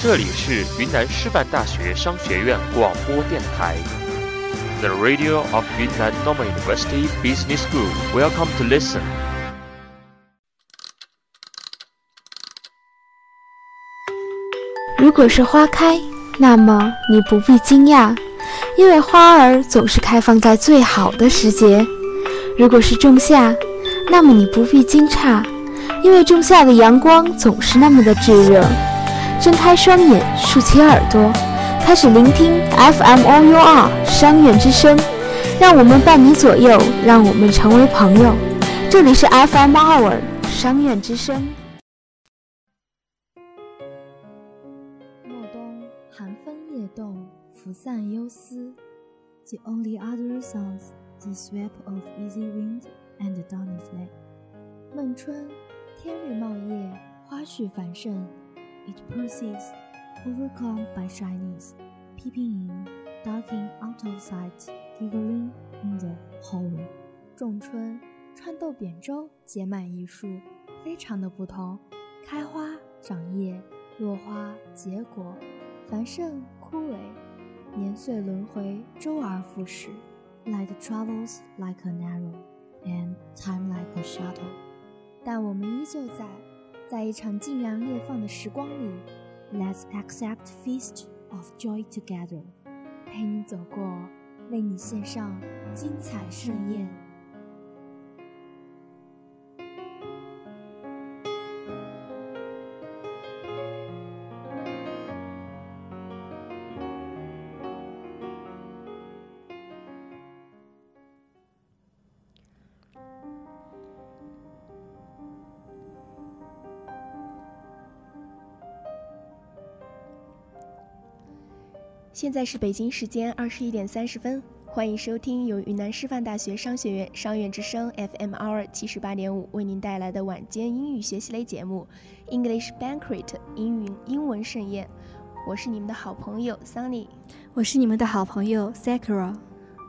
这里是云南师范大学商学院广播电台，The Radio of Yunnan Normal University Business School. Welcome to listen. 如果是花开，那么你不必惊讶，因为花儿总是开放在最好的时节。如果是仲夏，那么你不必惊诧，因为仲夏的阳光总是那么的炙热。睁开双眼，竖起耳朵，开始聆听 FM OUR 商院之声，让我们伴你左右，让我们成为朋友。这里是 FM OUR 商院之声。暮冬寒风夜动，拂散忧思。The only other sounds the sweep of easy wind and dawning flame。孟春，天绿茂叶，花絮繁盛。It persists, overcome by shyness, peeping in, ducking out of sight, giggling in the hallway。仲春，穿豆扁舟，结满一树，非常的不同，开花、长叶、落花、结果，繁盛、枯萎，年岁轮回，周而复始。Light travels like an arrow, and time like a shuttle。但我们依旧在。在一场尽然裂放的时光里，Let's accept feast of joy together，陪你走过，为你献上精彩盛宴。现在是北京时间二十一点三十分，欢迎收听由云南师范大学商学院商院之声 FM R 七十八点五为您带来的晚间英语学习类节目 English Banquet 英语英文盛宴。我是你们的好朋友 Sunny，我是你们的好朋友 Sakura。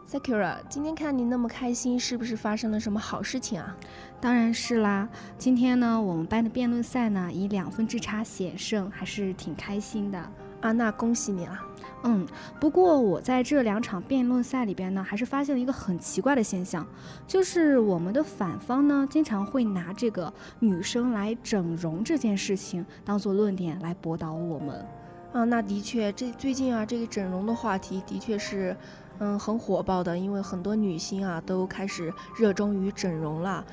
Sakura，今天看你那么开心，是不是发生了什么好事情啊？当然是啦，今天呢，我们班的辩论赛呢以两分之差险胜，还是挺开心的啊。那恭喜你了。嗯，不过我在这两场辩论赛里边呢，还是发现了一个很奇怪的现象，就是我们的反方呢，经常会拿这个女生来整容这件事情当做论点来驳倒我们。啊，那的确，这最近啊，这个整容的话题的确是，嗯，很火爆的，因为很多女星啊都开始热衷于整容了。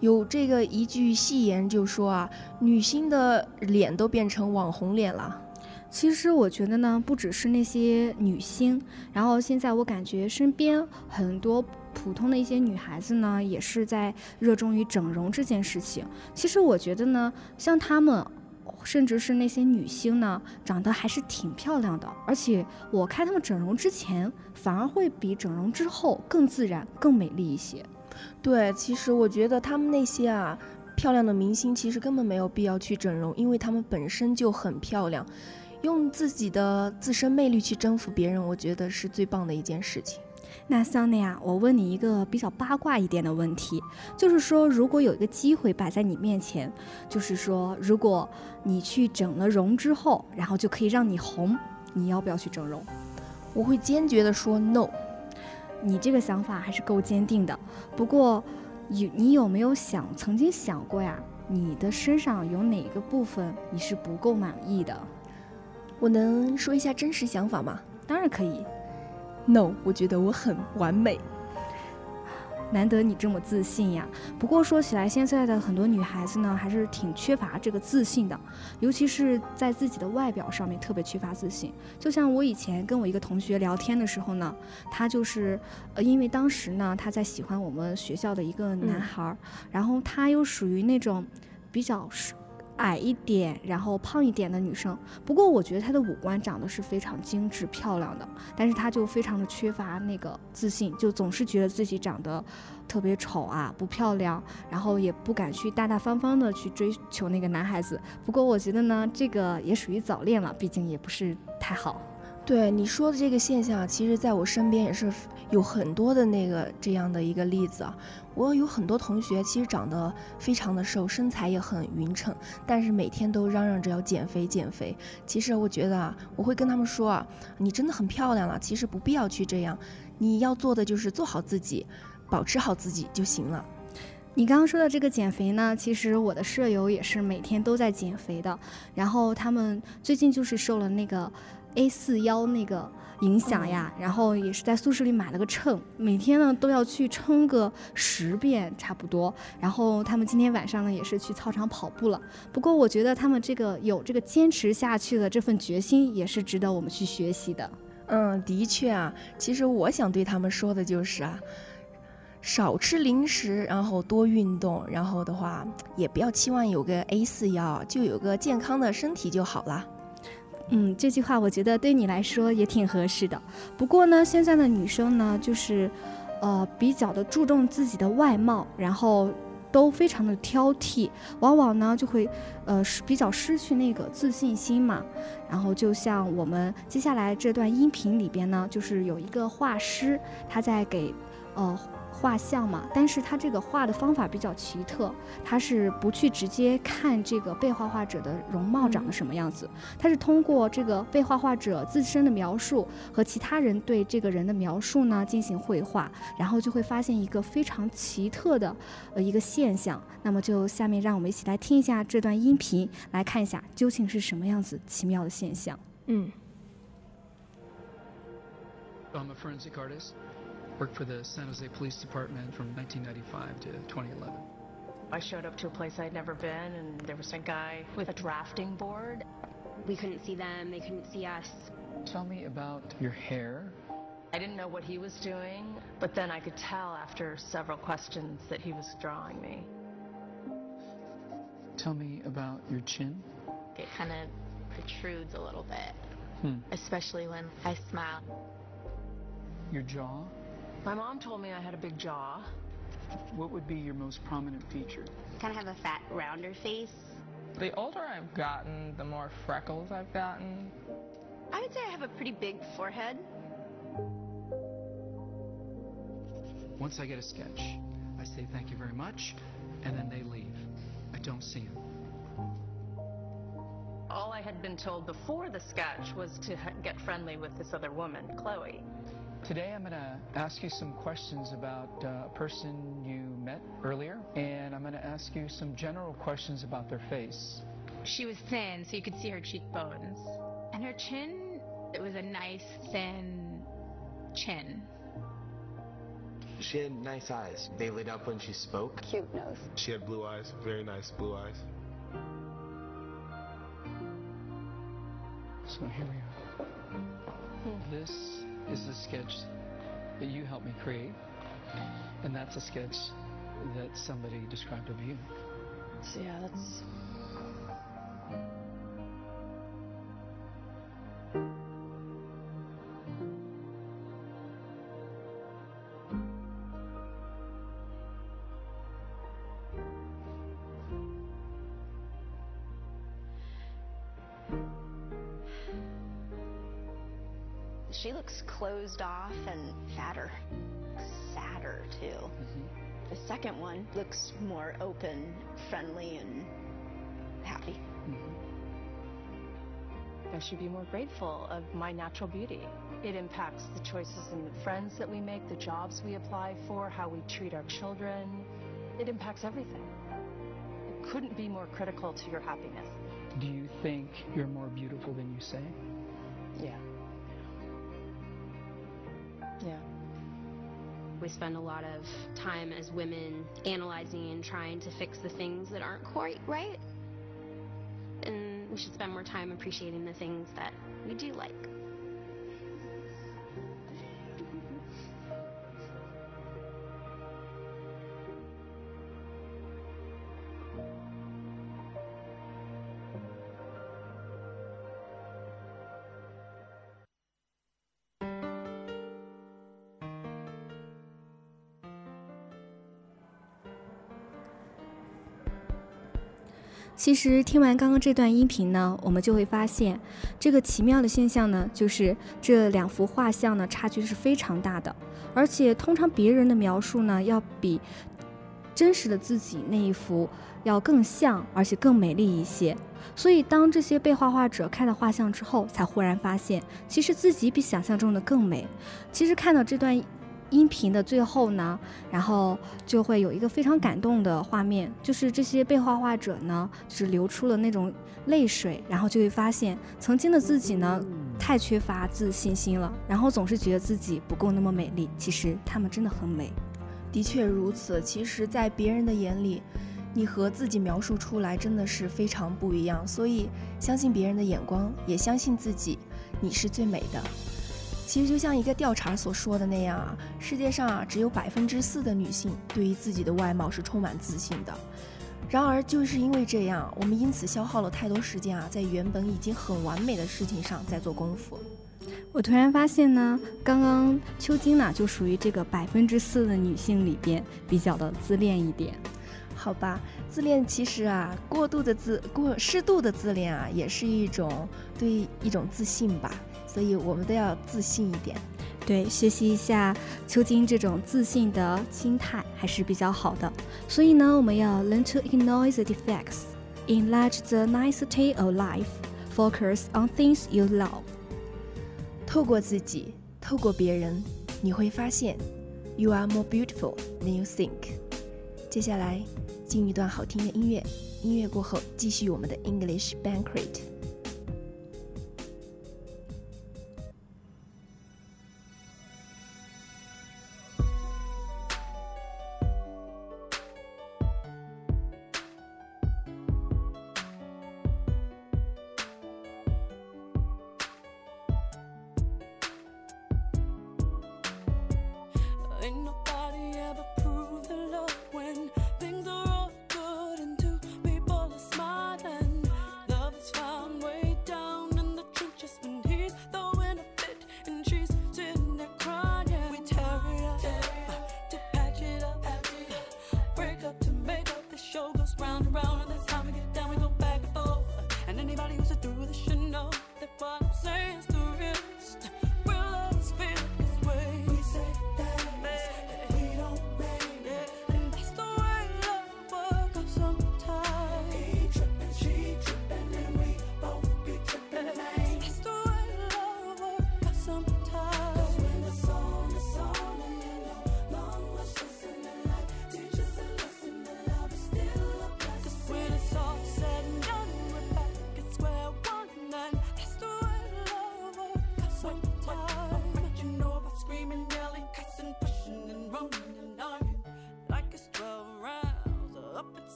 有这个一句戏言就说啊，女星的脸都变成网红脸了。其实我觉得呢，不只是那些女星，然后现在我感觉身边很多普通的一些女孩子呢，也是在热衷于整容这件事情。其实我觉得呢，像她们，甚至是那些女星呢，长得还是挺漂亮的。而且我看她们整容之前，反而会比整容之后更自然、更美丽一些。对，其实我觉得她们那些啊漂亮的明星，其实根本没有必要去整容，因为她们本身就很漂亮。用自己的自身魅力去征服别人，我觉得是最棒的一件事情。那桑尼啊，我问你一个比较八卦一点的问题，就是说，如果有一个机会摆在你面前，就是说，如果你去整了容之后，然后就可以让你红，你要不要去整容？我会坚决的说 no。你这个想法还是够坚定的。不过，有你有没有想曾经想过呀？你的身上有哪个部分你是不够满意的？我能说一下真实想法吗？当然可以。No，我觉得我很完美。难得你这么自信呀。不过说起来，现在的很多女孩子呢，还是挺缺乏这个自信的，尤其是在自己的外表上面特别缺乏自信。就像我以前跟我一个同学聊天的时候呢，他就是，呃，因为当时呢他在喜欢我们学校的一个男孩，然后他又属于那种比较。矮一点，然后胖一点的女生。不过我觉得她的五官长得是非常精致漂亮的，但是她就非常的缺乏那个自信，就总是觉得自己长得特别丑啊，不漂亮，然后也不敢去大大方方的去追求那个男孩子。不过我觉得呢，这个也属于早恋了，毕竟也不是太好。对你说的这个现象，其实在我身边也是有很多的那个这样的一个例子啊。我有很多同学，其实长得非常的瘦，身材也很匀称，但是每天都嚷嚷着要减肥减肥。其实我觉得啊，我会跟他们说啊，你真的很漂亮了，其实不必要去这样，你要做的就是做好自己，保持好自己就行了。你刚刚说的这个减肥呢，其实我的舍友也是每天都在减肥的，然后他们最近就是瘦了那个 A 四腰那个影响呀，然后也是在宿舍里买了个秤，每天呢都要去称个十遍差不多。然后他们今天晚上呢也是去操场跑步了。不过我觉得他们这个有这个坚持下去的这份决心，也是值得我们去学习的。嗯，的确啊，其实我想对他们说的就是啊。少吃零食，然后多运动，然后的话也不要期望有个 A 四腰，就有个健康的身体就好了。嗯，这句话我觉得对你来说也挺合适的。不过呢，现在的女生呢，就是，呃，比较的注重自己的外貌，然后都非常的挑剔，往往呢就会，呃，比较失去那个自信心嘛。然后就像我们接下来这段音频里边呢，就是有一个画师，他在给，呃。画像嘛，但是他这个画的方法比较奇特，他是不去直接看这个被画画者的容貌长得什么样子，他是通过这个被画画者自身的描述和其他人对这个人的描述呢进行绘画，然后就会发现一个非常奇特的呃一个现象。那么就下面让我们一起来听一下这段音频，来看一下究竟是什么样子奇妙的现象。嗯。Worked for the San Jose Police Department from 1995 to 2011. I showed up to a place I'd never been, and there was a guy with a drafting board. We couldn't see them, they couldn't see us. Tell me about your hair. I didn't know what he was doing, but then I could tell after several questions that he was drawing me. Tell me about your chin. It kind of protrudes a little bit, hmm. especially when I smile. Your jaw? My mom told me I had a big jaw. What would be your most prominent feature? Kind of have a fat, rounder face. The older I've gotten, the more freckles I've gotten. I would say I have a pretty big forehead. Once I get a sketch, I say thank you very much, and then they leave. I don't see them. All I had been told before the sketch was to get friendly with this other woman, Chloe. Today I'm going to ask you some questions about uh, a person you met earlier, and I'm going to ask you some general questions about their face. She was thin, so you could see her cheekbones. And her chin, it was a nice, thin chin. She had nice eyes. They lit up when she spoke. Cute nose. She had blue eyes, very nice blue eyes. So here we are. Hmm. This is the sketch that you helped me create, and that's a sketch that somebody described of you. So yeah, that's looks more open, friendly, and happy. Mm-hmm. I should be more grateful of my natural beauty. It impacts the choices and the friends that we make, the jobs we apply for, how we treat our children. It impacts everything. It couldn't be more critical to your happiness. Do you think you're more beautiful than you say? Yeah. Yeah. We spend a lot of time as women analyzing and trying to fix the things that aren't quite right. And we should spend more time appreciating the things that we do like. 其实听完刚刚这段音频呢，我们就会发现，这个奇妙的现象呢，就是这两幅画像呢差距是非常大的，而且通常别人的描述呢，要比真实的自己那一幅要更像，而且更美丽一些。所以当这些被画画者看到画像之后，才忽然发现，其实自己比想象中的更美。其实看到这段。音频的最后呢，然后就会有一个非常感动的画面，就是这些被画画者呢，就是流出了那种泪水，然后就会发现曾经的自己呢，太缺乏自信心了，然后总是觉得自己不够那么美丽。其实他们真的很美，的确如此。其实，在别人的眼里，你和自己描述出来真的是非常不一样。所以，相信别人的眼光，也相信自己，你是最美的。其实就像一个调查所说的那样啊，世界上啊只有百分之四的女性对于自己的外貌是充满自信的。然而就是因为这样，我们因此消耗了太多时间啊，在原本已经很完美的事情上在做功夫。我突然发现呢，刚刚秋金呢就属于这个百分之四的女性里边比较的自恋一点。好吧，自恋其实啊，过度的自过适度的自恋啊，也是一种对一种自信吧。所以我们都要自信一点，对，学习一下秋金这种自信的心态还是比较好的。所以呢，我们要 learn to ignore the defects, enlarge the nicety of life, focus on things you love。透过自己，透过别人，你会发现，you are more beautiful than you think。接下来进一段好听的音乐，音乐过后继续我们的 English Banquet。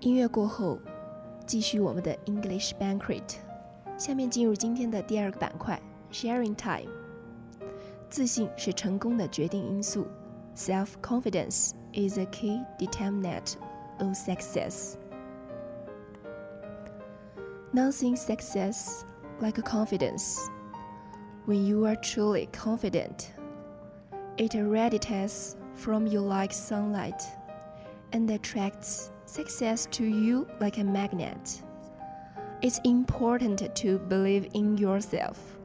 音乐过后，继续我们的 English Banquet。下面进入今天的第二个板块 Sharing Time。自信是成功的决定因素，Self-confidence is a key determinant of success. Nothing success like confidence. When you are truly confident, it radiates from you like sunlight and attracts success to you like a magnet. It's important to believe in yourself.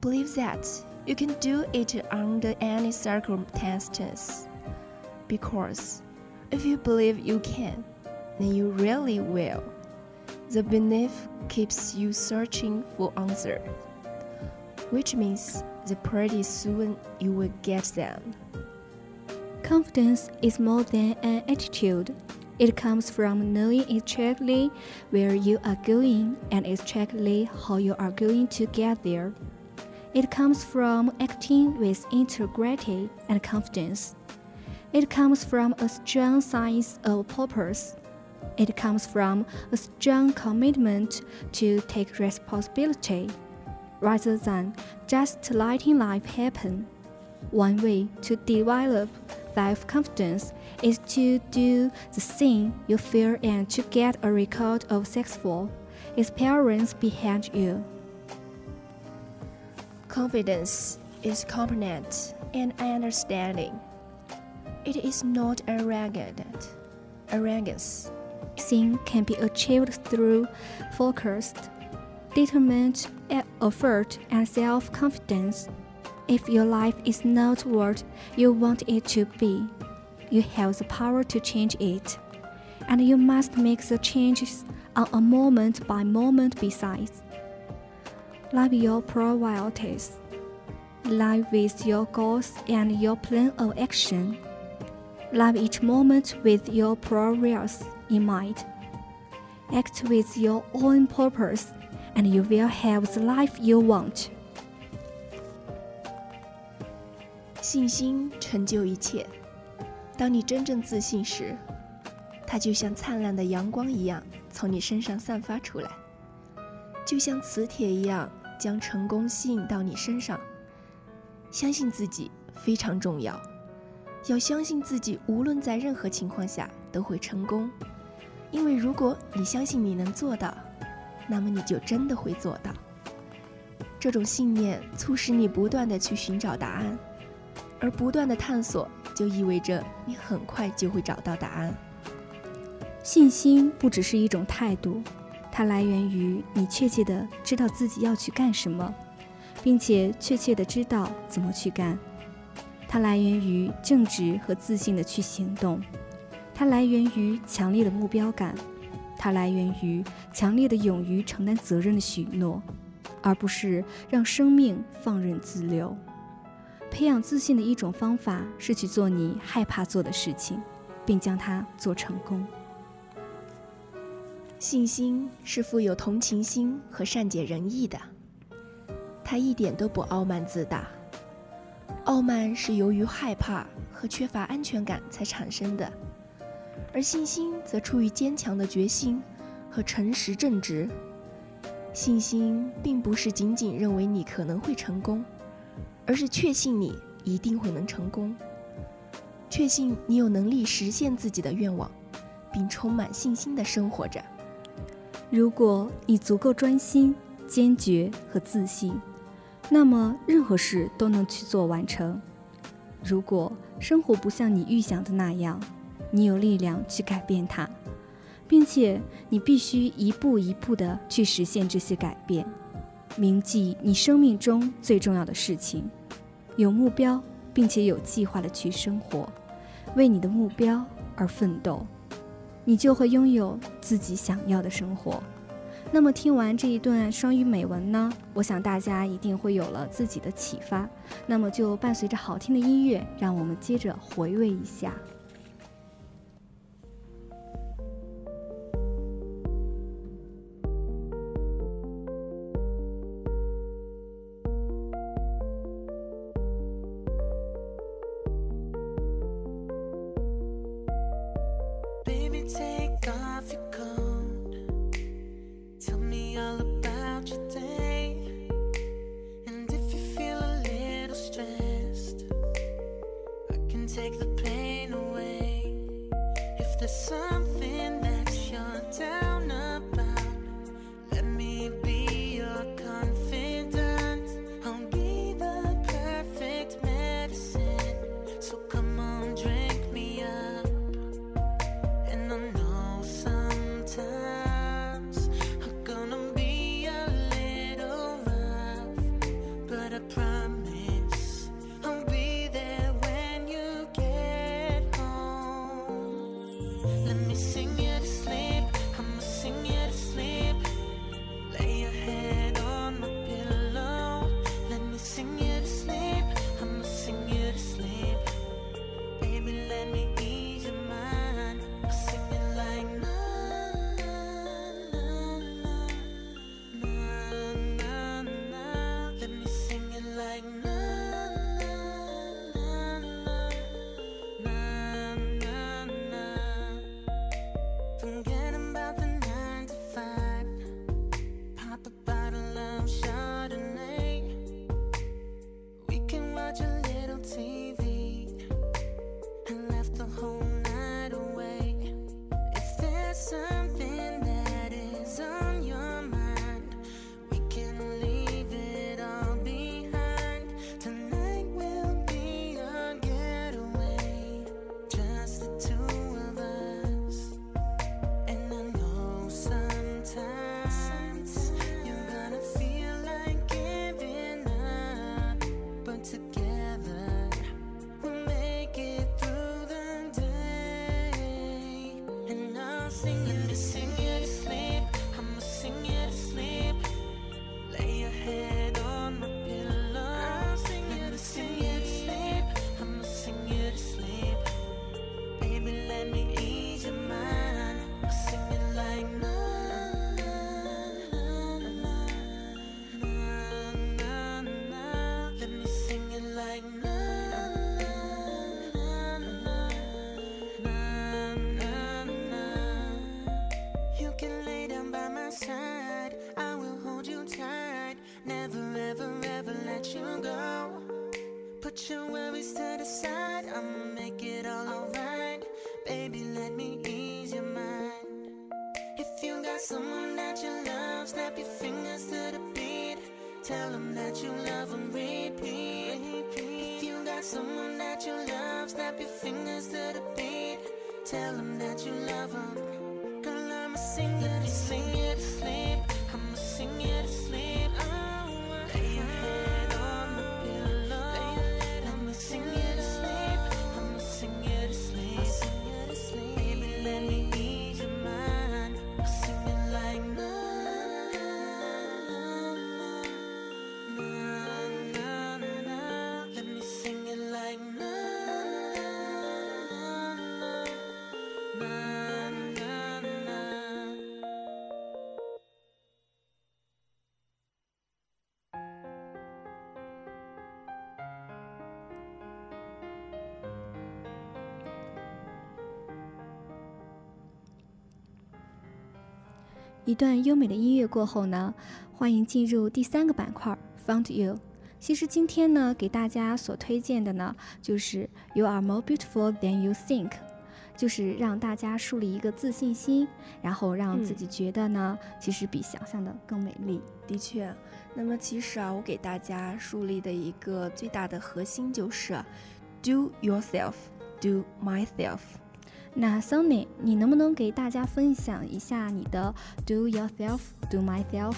Believe that you can do it under any circumstances. Because if you believe you can, then you really will. The belief keeps you searching for answer, which means that pretty soon you will get them. Confidence is more than an attitude. It comes from knowing exactly where you are going and exactly how you are going to get there. It comes from acting with integrity and confidence. It comes from a strong sense of purpose. It comes from a strong commitment to take responsibility rather than just letting life happen. One way to develop self confidence is to do the thing you fear and to get a record of successful experience behind you. Confidence is confident and understanding. It is not arrogant. Arrogance. Thing can be achieved through focused, determined effort and self-confidence. If your life is not what you want it to be, you have the power to change it, and you must make the changes on a moment by moment basis. Live your priorities. Live with your goals and your plan of action. Live each moment with your progress in mind. Act with your own purpose, and you will have the life you want. 信心成就一切。 当你真正自信时，它就像灿烂的阳光一样从你身上散发出来，就像磁铁一样将成功吸引到你身上。相信自己非常重要，要相信自己，无论在任何情况下都会成功。因为如果你相信你能做到，那么你就真的会做到。这种信念促使你不断的去寻找答案。而不断的探索，就意味着你很快就会找到答案。信心不只是一种态度，它来源于你确切的知道自己要去干什么，并且确切的知道怎么去干。它来源于正直和自信的去行动，它来源于强烈的目标感，它来源于强烈的勇于承担责任的许诺，而不是让生命放任自流。培养自信的一种方法是去做你害怕做的事情，并将它做成功。信心是富有同情心和善解人意的，它一点都不傲慢自大。傲慢是由于害怕和缺乏安全感才产生的，而信心则出于坚强的决心和诚实正直。信心并不是仅仅认为你可能会成功。而是确信你一定会能成功，确信你有能力实现自己的愿望，并充满信心的生活着。如果你足够专心、坚决和自信，那么任何事都能去做完成。如果生活不像你预想的那样，你有力量去改变它，并且你必须一步一步地去实现这些改变。铭记你生命中最重要的事情，有目标并且有计划的去生活，为你的目标而奋斗，你就会拥有自己想要的生活。那么听完这一段双语美文呢，我想大家一定会有了自己的启发。那么就伴随着好听的音乐，让我们接着回味一下。Fingers to the beat. Tell them that you love them. Girl, I'ma sing it, sing 一段优美的音乐过后呢，欢迎进入第三个板块 Found You。其实今天呢，给大家所推荐的呢，就是 You are more beautiful than you think，就是让大家树立一个自信心，然后让自己觉得呢，其实比想象的更美丽。的确，那么其实啊，我给大家树立的一个最大的核心就是啊 Do yourself, do myself。那 Sony，你能不能给大家分享一下你的 Do yourself, do myself，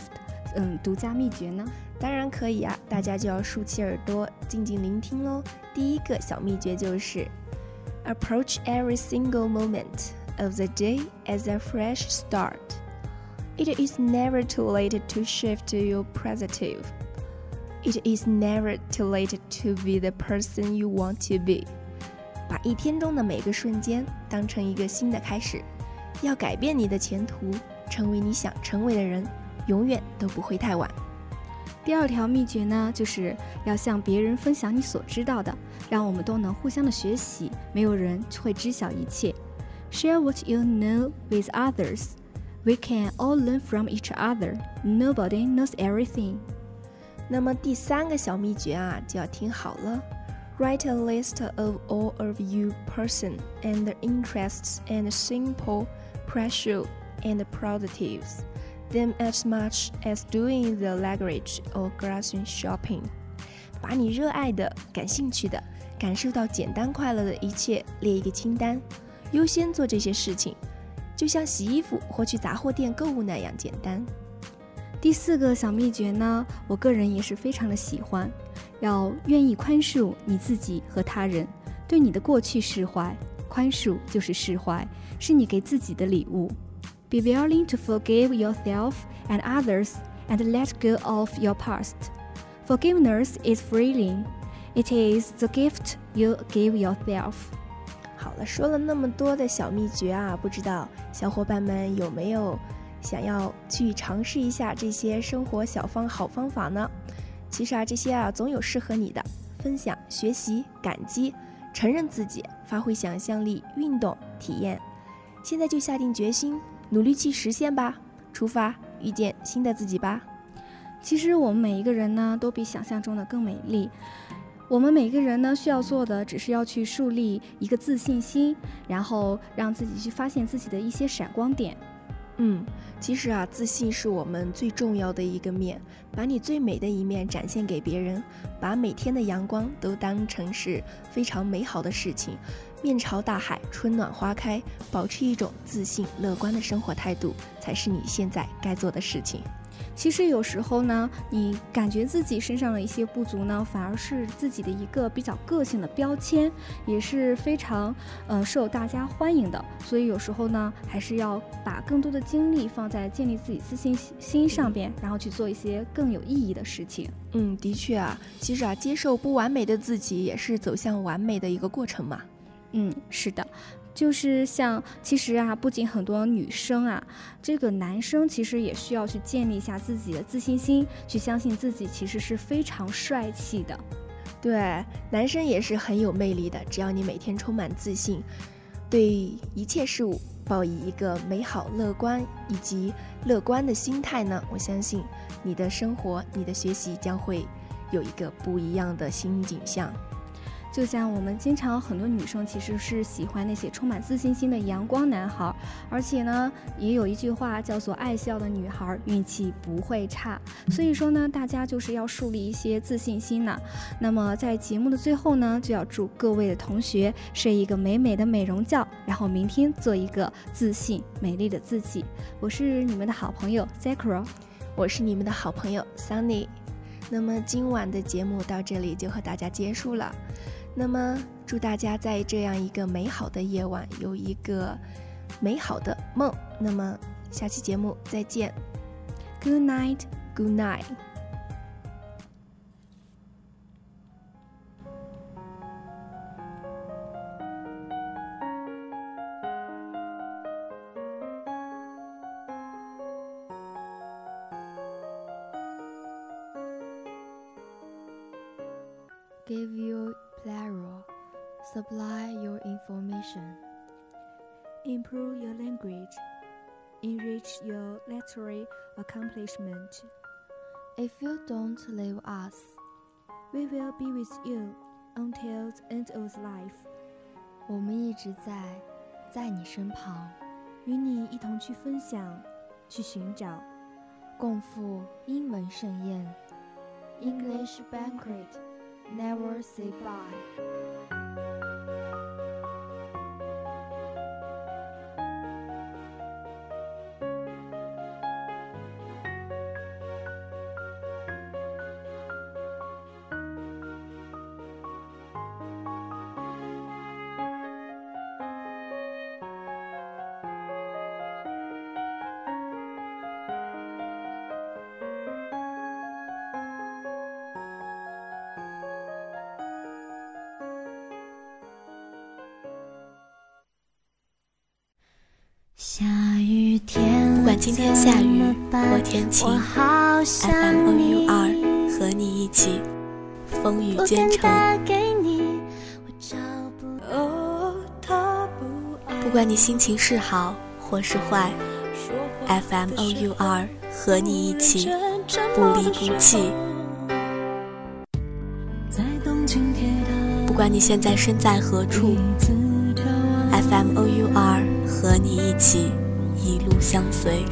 嗯，独家秘诀呢？当然可以啊，大家就要竖起耳朵，静静聆听喽。第一个小秘诀就是，approach every single moment of the day as a fresh start. It is never too late to shift to your positive. It is never too late to be the person you want to be. 把一天中的每个瞬间当成一个新的开始，要改变你的前途，成为你想成为的人，永远都不会太晚。第二条秘诀呢，就是要向别人分享你所知道的，让我们都能互相的学习。没有人会知晓一切。Share what you know with others. We can all learn from each other. Nobody knows everything. 那么第三个小秘诀啊，就要听好了。Write a list of all of you person and interests and simple, pressure and productives. Them as much as doing the language or grocery shopping. 把你热爱的、感兴趣的、感受到简单快乐的一切列一个清单，优先做这些事情，就像洗衣服或去杂货店购物那样简单。 第四个小秘诀呢，我个人也是非常的喜欢，要愿意宽恕你自己和他人，对你的过去释怀，宽恕就是释怀，是你给自己的礼物。Be willing to forgive yourself and others and let go of your past. Forgiveness is freeing. It is the gift you give yourself. 好了，说了那么多的小秘诀啊，不知道小伙伴们有没有想要去尝试一下这些生活小方好方法呢？其实啊，这些啊总有适合你的。分享、学习、感激、承认自己、发挥想象力、运动、体验。现在就下定决心，努力去实现吧，出发，遇见新的自己吧。其实我们每一个人呢，都比想象中的更美丽。我们每个人呢，需要做的只是要去树立一个自信心，然后让自己去发现自己的一些闪光点。嗯，其实啊，自信是我们最重要的一个面，把你最美的一面展现给别人，把每天的阳光都当成是非常美好的事情，面朝大海，春暖花开，保持一种自信乐观的生活态度，才是你现在该做的事情。其实有时候呢，你感觉自己身上的一些不足呢，反而是自己的一个比较个性的标签，也是非常呃受大家欢迎的。所以有时候呢，还是要把更多的精力放在建立自己自信心上边，然后去做一些更有意义的事情。嗯，的确啊，其实啊，接受不完美的自己，也是走向完美的一个过程嘛。嗯，是的。就是像，其实啊，不仅很多女生啊，这个男生其实也需要去建立一下自己的自信心，去相信自己其实是非常帅气的。对，男生也是很有魅力的。只要你每天充满自信，对一切事物抱以一个美好、乐观以及乐观的心态呢，我相信你的生活、你的学习将会有一个不一样的新景象。就像我们经常很多女生其实是喜欢那些充满自信心的阳光男孩，而且呢，也有一句话叫做“爱笑的女孩运气不会差”。所以说呢，大家就是要树立一些自信心呢。那么在节目的最后呢，就要祝各位的同学睡一个美美的美容觉，然后明天做一个自信美丽的自己。我是你们的好朋友 Zakro，我是你们的好朋友 Sunny。那么今晚的节目到这里就和大家结束了。那么，祝大家在这样一个美好的夜晚有一个美好的梦。那么，下期节目再见。Good night. Good night. Give your pleasure, supply your information, improve your language, enrich your literary accomplishment. If you don't leave us, we will be with you until the end of life. 我们一直在，在你身旁，与你一同去分享，去寻找，共赴英文盛宴，English banquet。 Never say bye. 不管今天下雨或天晴，FM O U 二和你一起风雨兼程。不管你心情是好或是坏，FM O U R 和你一起不离不弃。不管你现在身在何处 M O U R 和你一起。一路相随